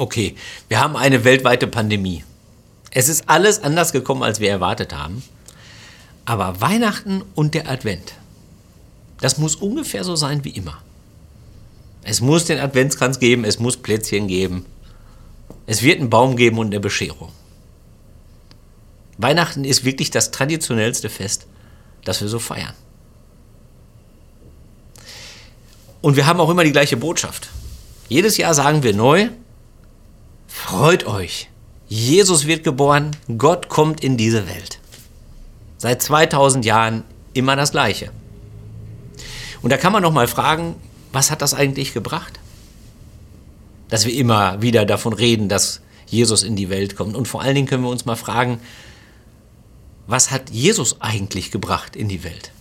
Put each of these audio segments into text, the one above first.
Okay, wir haben eine weltweite Pandemie. Es ist alles anders gekommen, als wir erwartet haben. Aber Weihnachten und der Advent, das muss ungefähr so sein wie immer. Es muss den Adventskranz geben, es muss Plätzchen geben. Es wird einen Baum geben und eine Bescherung. Weihnachten ist wirklich das traditionellste Fest, das wir so feiern. Und wir haben auch immer die gleiche Botschaft. Jedes Jahr sagen wir neu, freut euch. Jesus wird geboren, Gott kommt in diese Welt. Seit 2000 Jahren immer das Gleiche. Und da kann man noch mal fragen, was hat das eigentlich gebracht? Dass wir immer wieder davon reden, dass Jesus in die Welt kommt. Und vor allen Dingen können wir uns mal fragen, was hat Jesus eigentlich gebracht in die Welt?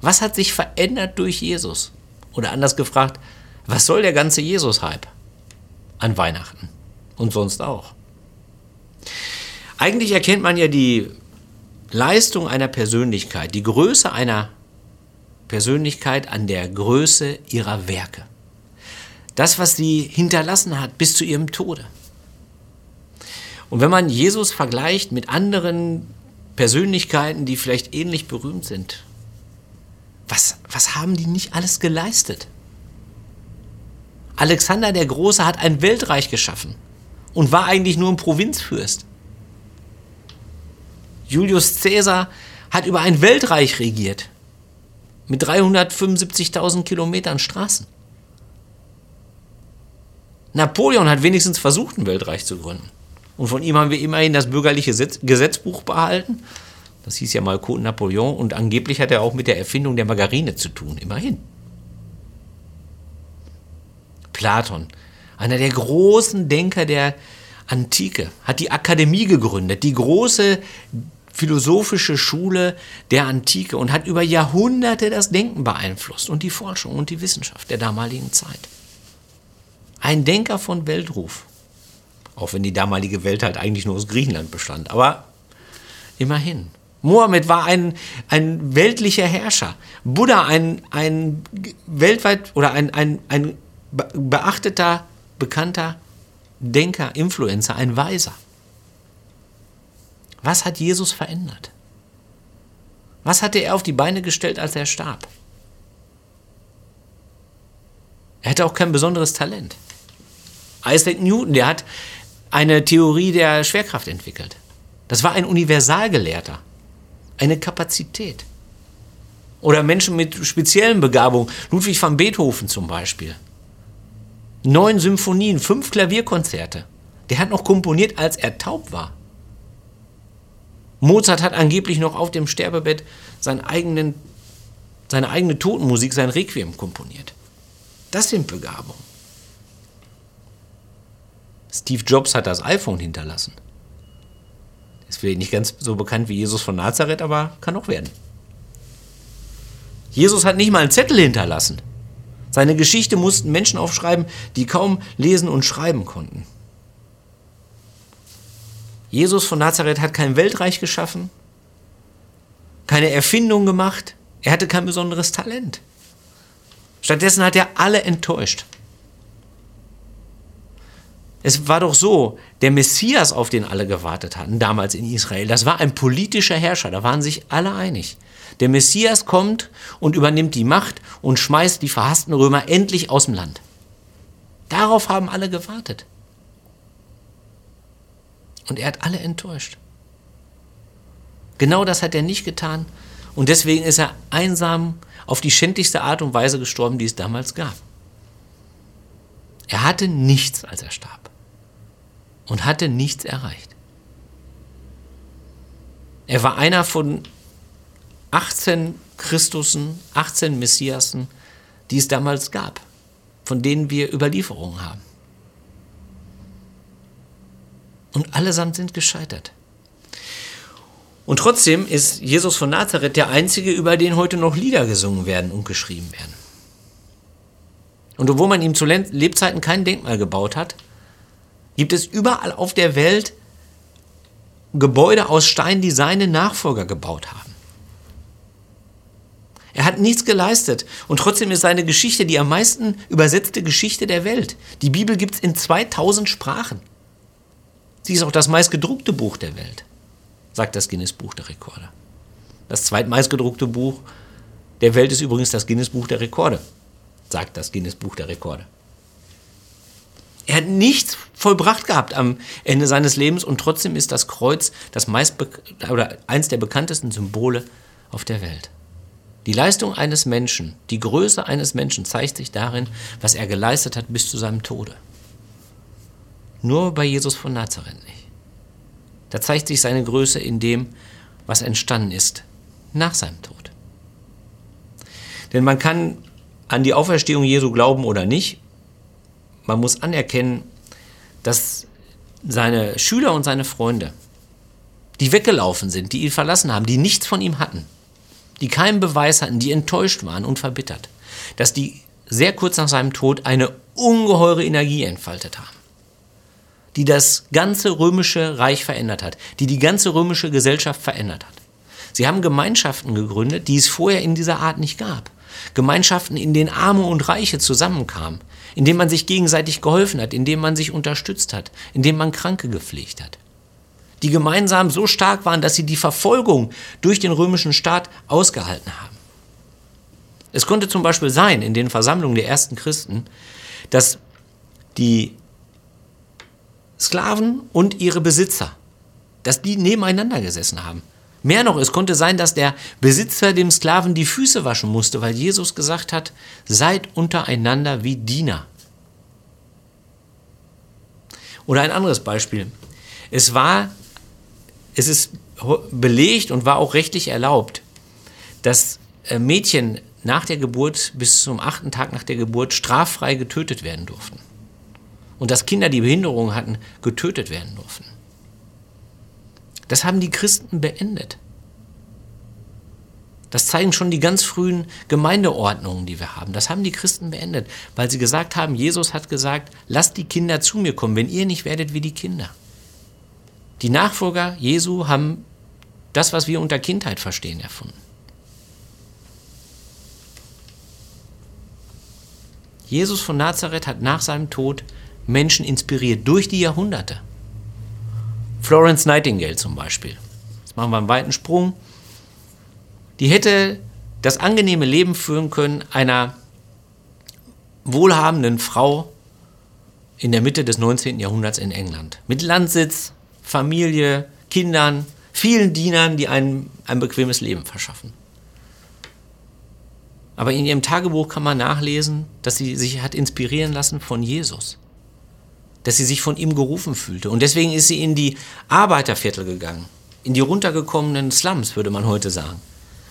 Was hat sich verändert durch Jesus? Oder anders gefragt, was soll der ganze Jesus-Hype an Weihnachten und sonst auch? Eigentlich erkennt man ja die Leistung einer Persönlichkeit, die Größe einer Persönlichkeit an der Größe ihrer Werke. Das, was sie hinterlassen hat bis zu ihrem Tode. Und wenn man Jesus vergleicht mit anderen Persönlichkeiten, die vielleicht ähnlich berühmt sind, was, was haben die nicht alles geleistet? Alexander der Große hat ein Weltreich geschaffen und war eigentlich nur ein Provinzfürst. Julius Caesar hat über ein Weltreich regiert mit 375.000 Kilometern Straßen. Napoleon hat wenigstens versucht, ein Weltreich zu gründen. Und von ihm haben wir immerhin das bürgerliche Gesetzbuch behalten. Das hieß ja mal Code Napoleon und angeblich hat er auch mit der Erfindung der Margarine zu tun, immerhin. Platon, einer der großen Denker der Antike, hat die Akademie gegründet, die große philosophische Schule der Antike und hat über Jahrhunderte das Denken beeinflusst und die Forschung und die Wissenschaft der damaligen Zeit. Ein Denker von Weltruf. Auch wenn die damalige Welt halt eigentlich nur aus Griechenland bestand. Aber immerhin. Mohammed war ein, ein weltlicher Herrscher. Buddha ein, ein weltweit oder ein, ein, ein beachteter, bekannter Denker, Influencer, ein Weiser. Was hat Jesus verändert? Was hatte er auf die Beine gestellt, als er starb? Er hatte auch kein besonderes Talent. Isaac Newton, der hat eine Theorie der Schwerkraft entwickelt. Das war ein Universalgelehrter, eine Kapazität. Oder Menschen mit speziellen Begabungen, Ludwig van Beethoven zum Beispiel. Neun Symphonien, fünf Klavierkonzerte. Der hat noch komponiert, als er taub war. Mozart hat angeblich noch auf dem Sterbebett seinen eigenen, seine eigene Totenmusik, sein Requiem komponiert. Das sind Begabungen. Steve Jobs hat das iPhone hinterlassen. Ist vielleicht nicht ganz so bekannt wie Jesus von Nazareth, aber kann auch werden. Jesus hat nicht mal einen Zettel hinterlassen. Seine Geschichte mussten Menschen aufschreiben, die kaum lesen und schreiben konnten. Jesus von Nazareth hat kein Weltreich geschaffen, keine Erfindung gemacht, er hatte kein besonderes Talent. Stattdessen hat er alle enttäuscht. Es war doch so, der Messias, auf den alle gewartet hatten, damals in Israel, das war ein politischer Herrscher, da waren sich alle einig. Der Messias kommt und übernimmt die Macht und schmeißt die verhassten Römer endlich aus dem Land. Darauf haben alle gewartet. Und er hat alle enttäuscht. Genau das hat er nicht getan. Und deswegen ist er einsam auf die schändlichste Art und Weise gestorben, die es damals gab. Er hatte nichts, als er starb. Und hatte nichts erreicht. Er war einer von 18 Christusen, 18 Messiasen, die es damals gab, von denen wir Überlieferungen haben. Und allesamt sind gescheitert. Und trotzdem ist Jesus von Nazareth der einzige, über den heute noch Lieder gesungen werden und geschrieben werden. Und obwohl man ihm zu Lebzeiten kein Denkmal gebaut hat, gibt es überall auf der Welt Gebäude aus Stein, die seine Nachfolger gebaut haben. Er hat nichts geleistet. Und trotzdem ist seine Geschichte die am meisten übersetzte Geschichte der Welt. Die Bibel gibt es in 2000 Sprachen. Sie ist auch das meistgedruckte Buch der Welt, sagt das Guinness Buch der Rekorde. Das zweitmeistgedruckte Buch der Welt ist übrigens das Guinness Buch der Rekorde, sagt das Guinness Buch der Rekorde. Er hat nichts vollbracht gehabt am Ende seines Lebens und trotzdem ist das Kreuz das meist oder eins der bekanntesten Symbole auf der Welt. Die Leistung eines Menschen, die Größe eines Menschen zeigt sich darin, was er geleistet hat bis zu seinem Tode. Nur bei Jesus von Nazareth nicht. Da zeigt sich seine Größe in dem, was entstanden ist nach seinem Tod. Denn man kann an die Auferstehung Jesu glauben oder nicht. Man muss anerkennen, dass seine Schüler und seine Freunde, die weggelaufen sind, die ihn verlassen haben, die nichts von ihm hatten, die keinen Beweis hatten, die enttäuscht waren und verbittert, dass die sehr kurz nach seinem Tod eine ungeheure Energie entfaltet haben, die das ganze römische Reich verändert hat, die die ganze römische Gesellschaft verändert hat. Sie haben Gemeinschaften gegründet, die es vorher in dieser Art nicht gab. Gemeinschaften, in denen Arme und Reiche zusammenkamen, in denen man sich gegenseitig geholfen hat, in denen man sich unterstützt hat, in denen man Kranke gepflegt hat. Die gemeinsam so stark waren, dass sie die Verfolgung durch den römischen Staat ausgehalten haben. Es konnte zum Beispiel sein, in den Versammlungen der ersten Christen, dass die Sklaven und ihre Besitzer, dass die nebeneinander gesessen haben. Mehr noch, es konnte sein, dass der Besitzer dem Sklaven die Füße waschen musste, weil Jesus gesagt hat, seid untereinander wie Diener. Oder ein anderes Beispiel. Es war, es ist belegt und war auch rechtlich erlaubt, dass äh, Mädchen nach der Geburt bis zum achten Tag nach der Geburt straffrei getötet werden durften. Und dass Kinder, die Behinderungen hatten, getötet werden durften. Das haben die Christen beendet. Das zeigen schon die ganz frühen Gemeindeordnungen, die wir haben. Das haben die Christen beendet, weil sie gesagt haben, Jesus hat gesagt, lasst die Kinder zu mir kommen, wenn ihr nicht werdet wie die Kinder. Die Nachfolger Jesu haben das, was wir unter Kindheit verstehen, erfunden. Jesus von Nazareth hat nach seinem Tod Menschen inspiriert durch die Jahrhunderte. Florence Nightingale zum Beispiel. Jetzt machen wir einen weiten Sprung. Die hätte das angenehme Leben führen können einer wohlhabenden Frau in der Mitte des 19. Jahrhunderts in England. Mit Landsitz, Familie, Kindern, vielen Dienern, die einem ein bequemes Leben verschaffen. Aber in ihrem Tagebuch kann man nachlesen, dass sie sich hat inspirieren lassen von Jesus dass sie sich von ihm gerufen fühlte. Und deswegen ist sie in die Arbeiterviertel gegangen, in die runtergekommenen Slums, würde man heute sagen.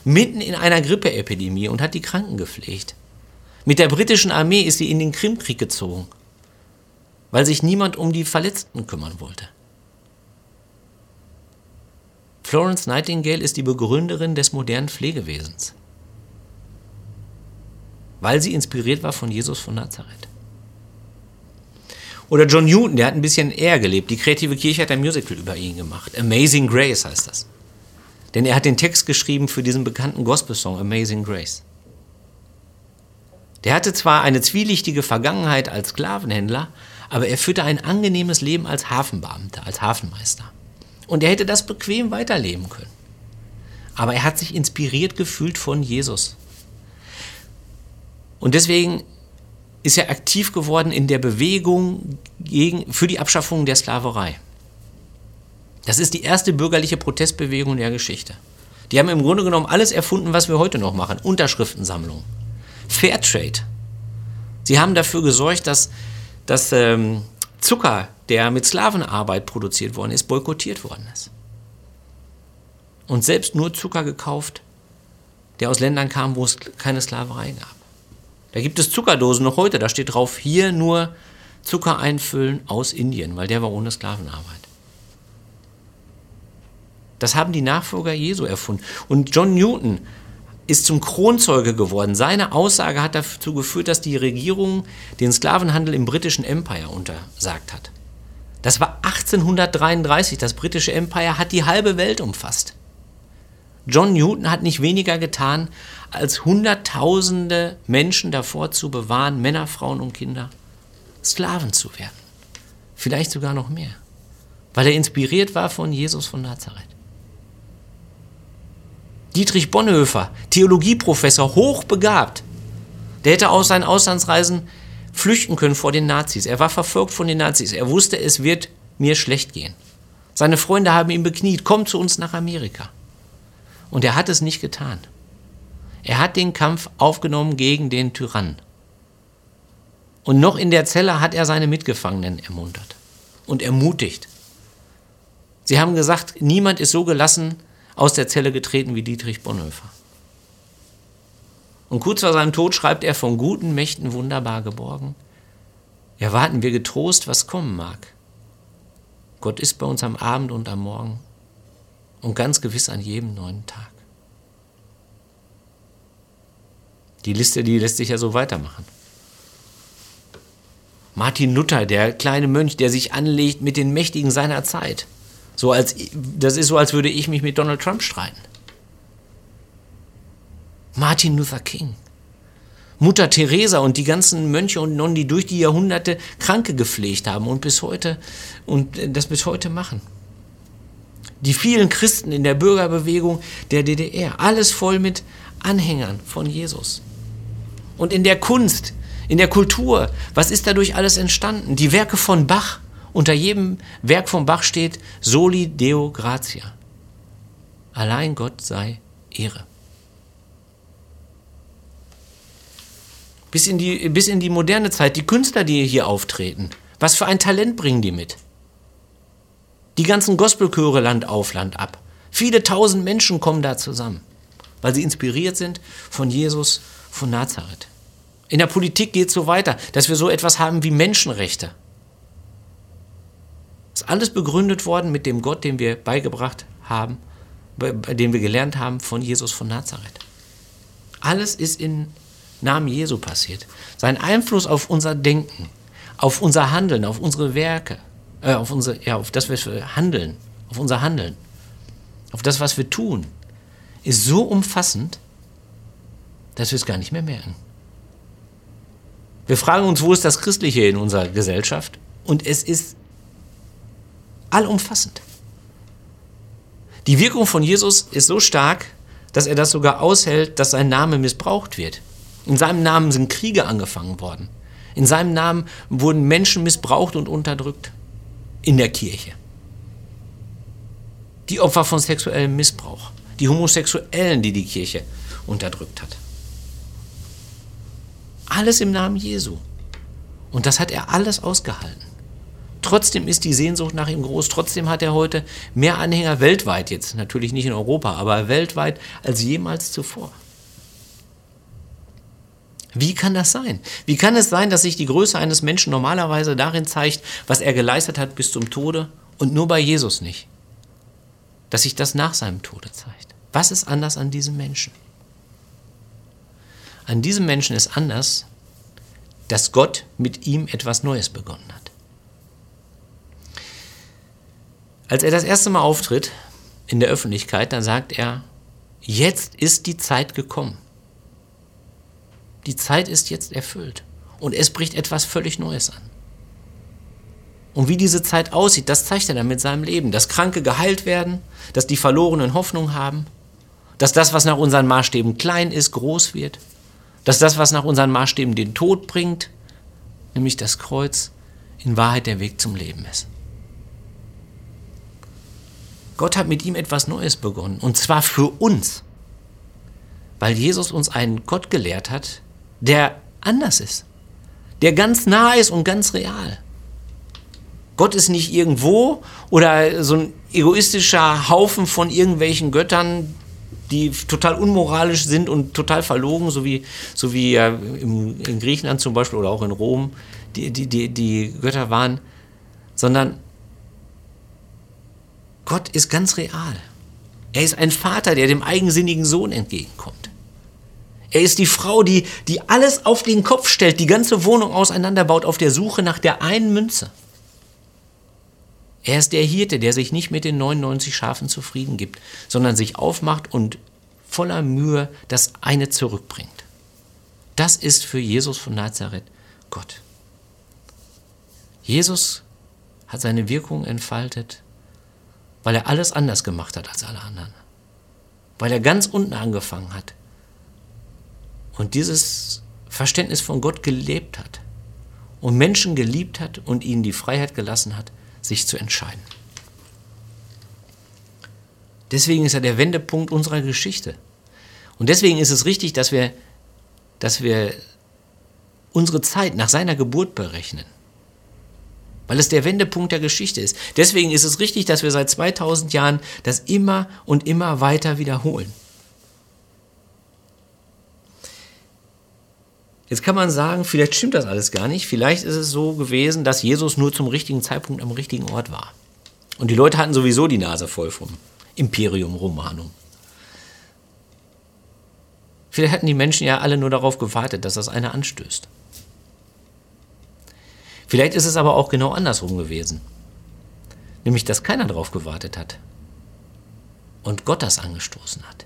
Mitten in einer Grippeepidemie und hat die Kranken gepflegt. Mit der britischen Armee ist sie in den Krimkrieg gezogen, weil sich niemand um die Verletzten kümmern wollte. Florence Nightingale ist die Begründerin des modernen Pflegewesens, weil sie inspiriert war von Jesus von Nazareth. Oder John Newton, der hat ein bisschen eher gelebt. Die kreative Kirche hat ein Musical über ihn gemacht. Amazing Grace heißt das. Denn er hat den Text geschrieben für diesen bekannten Gospel-Song Amazing Grace. Der hatte zwar eine zwielichtige Vergangenheit als Sklavenhändler, aber er führte ein angenehmes Leben als Hafenbeamter, als Hafenmeister. Und er hätte das bequem weiterleben können. Aber er hat sich inspiriert gefühlt von Jesus. Und deswegen ist er aktiv geworden in der Bewegung gegen, für die Abschaffung der Sklaverei. Das ist die erste bürgerliche Protestbewegung der Geschichte. Die haben im Grunde genommen alles erfunden, was wir heute noch machen. Unterschriftensammlung, Fairtrade. Sie haben dafür gesorgt, dass, dass ähm, Zucker, der mit Sklavenarbeit produziert worden ist, boykottiert worden ist. Und selbst nur Zucker gekauft, der aus Ländern kam, wo es keine Sklaverei gab. Da gibt es Zuckerdosen noch heute, da steht drauf, hier nur Zucker einfüllen aus Indien, weil der war ohne Sklavenarbeit. Das haben die Nachfolger Jesu erfunden. Und John Newton ist zum Kronzeuge geworden. Seine Aussage hat dazu geführt, dass die Regierung den Sklavenhandel im britischen Empire untersagt hat. Das war 1833. Das britische Empire hat die halbe Welt umfasst. John Newton hat nicht weniger getan, als Hunderttausende Menschen davor zu bewahren, Männer, Frauen und Kinder, Sklaven zu werden. Vielleicht sogar noch mehr, weil er inspiriert war von Jesus von Nazareth. Dietrich Bonhoeffer, Theologieprofessor, hochbegabt, der hätte aus seinen Auslandsreisen flüchten können vor den Nazis. Er war verfolgt von den Nazis. Er wusste, es wird mir schlecht gehen. Seine Freunde haben ihn bekniet, komm zu uns nach Amerika. Und er hat es nicht getan. Er hat den Kampf aufgenommen gegen den Tyrann. Und noch in der Zelle hat er seine Mitgefangenen ermuntert und ermutigt. Sie haben gesagt, niemand ist so gelassen aus der Zelle getreten wie Dietrich Bonhoeffer. Und kurz vor seinem Tod schreibt er von guten Mächten wunderbar geborgen. Erwarten wir getrost, was kommen mag. Gott ist bei uns am Abend und am Morgen und ganz gewiss an jedem neuen Tag. Die Liste, die lässt sich ja so weitermachen. Martin Luther, der kleine Mönch, der sich anlegt mit den Mächtigen seiner Zeit. So als, das ist so, als würde ich mich mit Donald Trump streiten. Martin Luther King. Mutter Teresa und die ganzen Mönche und Nonnen, die durch die Jahrhunderte Kranke gepflegt haben und bis heute und das bis heute machen. Die vielen Christen in der Bürgerbewegung der DDR, alles voll mit Anhängern von Jesus. Und in der Kunst, in der Kultur, was ist dadurch alles entstanden? Die Werke von Bach. Unter jedem Werk von Bach steht Soli Deo Gratia. Allein Gott sei Ehre. Bis in, die, bis in die moderne Zeit, die Künstler, die hier auftreten, was für ein Talent bringen die mit? Die ganzen Gospelchöre Land auf, Land ab. Viele tausend Menschen kommen da zusammen, weil sie inspiriert sind von Jesus von Nazareth. In der Politik geht es so weiter, dass wir so etwas haben wie Menschenrechte. Ist alles begründet worden mit dem Gott, den wir beigebracht haben, den wir gelernt haben von Jesus von Nazareth. Alles ist im Namen Jesu passiert. Sein Einfluss auf unser Denken, auf unser Handeln, auf unsere Werke, äh, auf, unser, ja, auf das, was wir handeln, auf unser Handeln, auf das, was wir tun, ist so umfassend, dass wir es gar nicht mehr merken. Wir fragen uns, wo ist das Christliche in unserer Gesellschaft? Und es ist allumfassend. Die Wirkung von Jesus ist so stark, dass er das sogar aushält, dass sein Name missbraucht wird. In seinem Namen sind Kriege angefangen worden. In seinem Namen wurden Menschen missbraucht und unterdrückt. In der Kirche. Die Opfer von sexuellem Missbrauch. Die Homosexuellen, die die Kirche unterdrückt hat. Alles im Namen Jesu. Und das hat er alles ausgehalten. Trotzdem ist die Sehnsucht nach ihm groß. Trotzdem hat er heute mehr Anhänger weltweit jetzt, natürlich nicht in Europa, aber weltweit als jemals zuvor. Wie kann das sein? Wie kann es sein, dass sich die Größe eines Menschen normalerweise darin zeigt, was er geleistet hat bis zum Tode und nur bei Jesus nicht? Dass sich das nach seinem Tode zeigt. Was ist anders an diesem Menschen? An diesem Menschen ist anders, dass Gott mit ihm etwas Neues begonnen hat. Als er das erste Mal auftritt in der Öffentlichkeit, dann sagt er, jetzt ist die Zeit gekommen. Die Zeit ist jetzt erfüllt und es bricht etwas völlig Neues an. Und wie diese Zeit aussieht, das zeigt er dann mit seinem Leben. Dass Kranke geheilt werden, dass die Verlorenen Hoffnung haben, dass das, was nach unseren Maßstäben klein ist, groß wird, dass das, was nach unseren Maßstäben den Tod bringt, nämlich das Kreuz, in Wahrheit der Weg zum Leben ist. Gott hat mit ihm etwas Neues begonnen, und zwar für uns, weil Jesus uns einen Gott gelehrt hat, der anders ist, der ganz nah ist und ganz real. Gott ist nicht irgendwo oder so ein egoistischer Haufen von irgendwelchen Göttern, die total unmoralisch sind und total verlogen, so wie, so wie in Griechenland zum Beispiel oder auch in Rom die, die, die, die Götter waren, sondern Gott ist ganz real. Er ist ein Vater, der dem eigensinnigen Sohn entgegenkommt. Er ist die Frau, die, die alles auf den Kopf stellt, die ganze Wohnung auseinanderbaut auf der Suche nach der einen Münze. Er ist der Hirte, der sich nicht mit den 99 Schafen zufrieden gibt, sondern sich aufmacht und voller Mühe das eine zurückbringt. Das ist für Jesus von Nazareth Gott. Jesus hat seine Wirkung entfaltet, weil er alles anders gemacht hat als alle anderen. Weil er ganz unten angefangen hat und dieses Verständnis von Gott gelebt hat und Menschen geliebt hat und ihnen die Freiheit gelassen hat, sich zu entscheiden. Deswegen ist er der Wendepunkt unserer Geschichte. Und deswegen ist es richtig, dass wir, dass wir unsere Zeit nach seiner Geburt berechnen. Weil es der Wendepunkt der Geschichte ist. Deswegen ist es richtig, dass wir seit 2000 Jahren das immer und immer weiter wiederholen. Jetzt kann man sagen, vielleicht stimmt das alles gar nicht. Vielleicht ist es so gewesen, dass Jesus nur zum richtigen Zeitpunkt am richtigen Ort war. Und die Leute hatten sowieso die Nase voll vom Imperium Romanum. Vielleicht hatten die Menschen ja alle nur darauf gewartet, dass das einer anstößt. Vielleicht ist es aber auch genau andersrum gewesen. Nämlich, dass keiner darauf gewartet hat. Und Gott das angestoßen hat.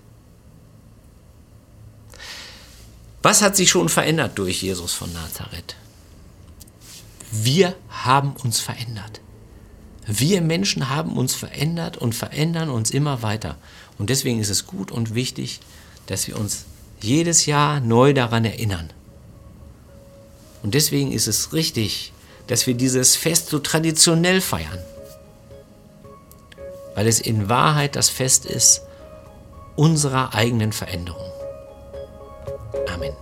Was hat sich schon verändert durch Jesus von Nazareth? Wir haben uns verändert. Wir Menschen haben uns verändert und verändern uns immer weiter. Und deswegen ist es gut und wichtig, dass wir uns jedes Jahr neu daran erinnern. Und deswegen ist es richtig, dass wir dieses Fest so traditionell feiern. Weil es in Wahrheit das Fest ist unserer eigenen Veränderung. Amen.